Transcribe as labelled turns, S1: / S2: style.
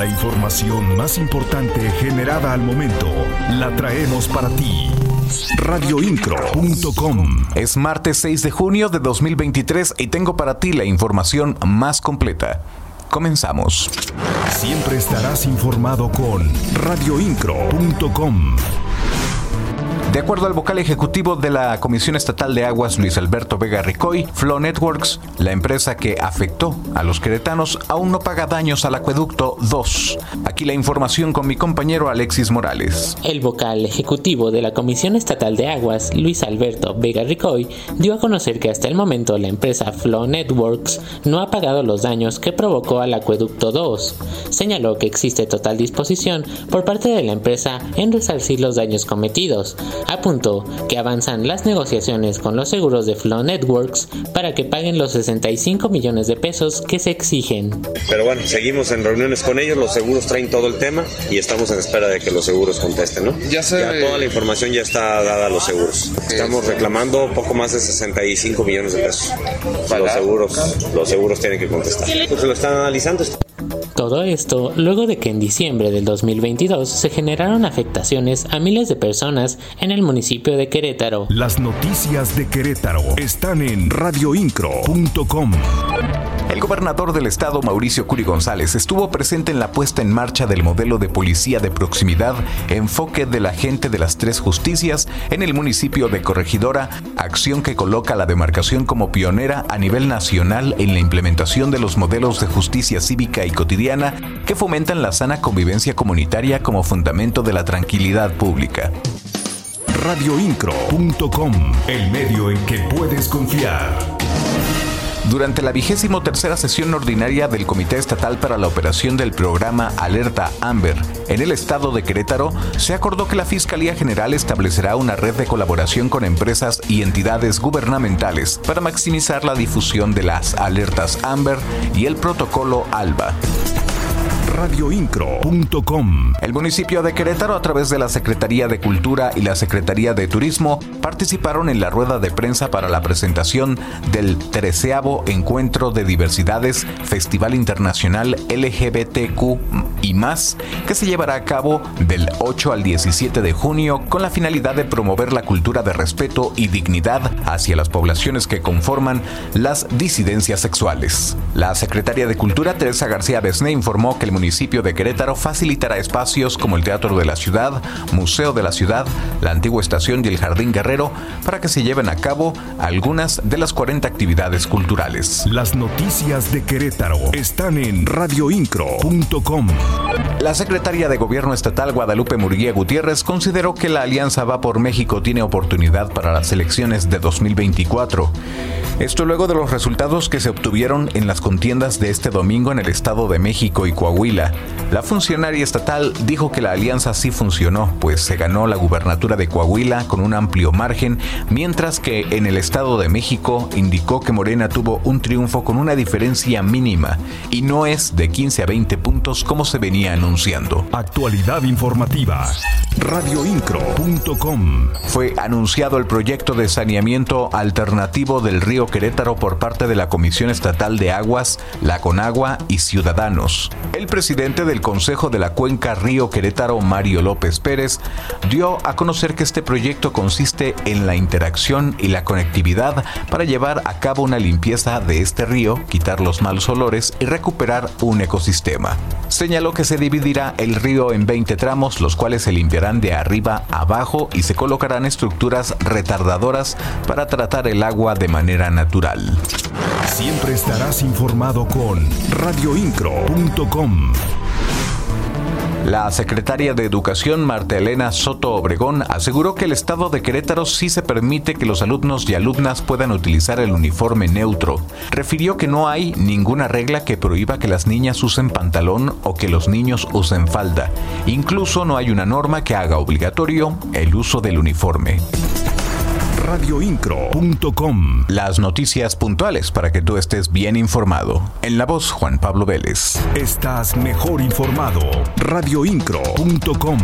S1: La información más importante generada al momento la traemos para ti. Radioincro.com
S2: Es martes 6 de junio de 2023 y tengo para ti la información más completa. Comenzamos.
S1: Siempre estarás informado con radioincro.com.
S2: De acuerdo al vocal ejecutivo de la Comisión Estatal de Aguas, Luis Alberto Vega Ricoy, Flow Networks, la empresa que afectó a los queretanos, aún no paga daños al acueducto 2. Aquí la información con mi compañero Alexis Morales.
S3: El vocal ejecutivo de la Comisión Estatal de Aguas, Luis Alberto Vega Ricoy, dio a conocer que hasta el momento la empresa Flow Networks no ha pagado los daños que provocó al acueducto 2. Señaló que existe total disposición por parte de la empresa en resarcir los daños cometidos apuntó que avanzan las negociaciones con los seguros de Flow Networks para que paguen los 65 millones de pesos que se exigen.
S4: Pero bueno, seguimos en reuniones con ellos, los seguros traen todo el tema y estamos en espera de que los seguros contesten, ¿no? Ya, toda la información ya está dada a los seguros. Estamos reclamando poco más de 65 millones de pesos. Los seguros, los seguros tienen que contestar. Pues se lo están analizando.
S3: Todo esto luego de que en diciembre del 2022 se generaron afectaciones a miles de personas en el municipio de Querétaro.
S1: Las noticias de Querétaro están en radioincro.com.
S2: El gobernador del estado, Mauricio Curi González, estuvo presente en la puesta en marcha del modelo de policía de proximidad, enfoque de la gente de las tres justicias en el municipio de Corregidora, acción que coloca la demarcación como pionera a nivel nacional en la implementación de los modelos de justicia cívica y cotidiana que fomentan la sana convivencia comunitaria como fundamento de la tranquilidad pública
S1: radioincro.com, el medio en que puedes confiar.
S2: Durante la vigésimo tercera sesión ordinaria del Comité Estatal para la Operación del Programa Alerta Amber en el estado de Querétaro, se acordó que la Fiscalía General establecerá una red de colaboración con empresas y entidades gubernamentales para maximizar la difusión de las alertas Amber y el protocolo ALBA
S1: radioincro.com.
S2: El municipio de Querétaro, a través de la Secretaría de Cultura y la Secretaría de Turismo, participaron en la rueda de prensa para la presentación del treceavo Encuentro de Diversidades Festival Internacional LGBTQ y más, que se llevará a cabo del 8 al 17 de junio con la finalidad de promover la cultura de respeto y dignidad hacia las poblaciones que conforman las disidencias sexuales. La secretaria de Cultura, Teresa García Besné, informó que el municipio de Querétaro facilitará espacios como el Teatro de la Ciudad, Museo de la Ciudad, la antigua estación y el Jardín Guerrero para que se lleven a cabo algunas de las 40 actividades culturales.
S1: Las noticias de Querétaro están en radioincro.com.
S2: La secretaria de Gobierno Estatal Guadalupe Murguía Gutiérrez consideró que la Alianza Va por México tiene oportunidad para las elecciones de 2024. Esto luego de los resultados que se obtuvieron en las contiendas de este domingo en el Estado de México y Coahuila. La funcionaria estatal dijo que la alianza sí funcionó, pues se ganó la gubernatura de Coahuila con un amplio margen, mientras que en el Estado de México indicó que Morena tuvo un triunfo con una diferencia mínima y no es de 15 a 20 puntos como se venía anunciando.
S1: Actualidad informativa. Radioincro.com.
S2: Fue anunciado el proyecto de saneamiento alternativo del río Querétaro por parte de la Comisión Estatal de Aguas, la Conagua y Ciudadanos. El presidente del Consejo de la Cuenca Río Querétaro, Mario López Pérez, dio a conocer que este proyecto consiste en la interacción y la conectividad para llevar a cabo una limpieza de este río, quitar los malos olores y recuperar un ecosistema. Señaló que se dividirá el río en 20 tramos, los cuales se limpiarán de arriba a abajo y se colocarán estructuras retardadoras para tratar el agua de manera natural.
S1: Siempre estarás informado con radioincro.com.
S2: La secretaria de Educación, Marta Elena Soto Obregón, aseguró que el Estado de Querétaro sí se permite que los alumnos y alumnas puedan utilizar el uniforme neutro. Refirió que no hay ninguna regla que prohíba que las niñas usen pantalón o que los niños usen falda. Incluso no hay una norma que haga obligatorio el uso del uniforme
S1: radioincro.com.
S2: Las noticias puntuales para que tú estés bien informado. En la voz Juan Pablo Vélez.
S1: Estás mejor informado. radioincro.com.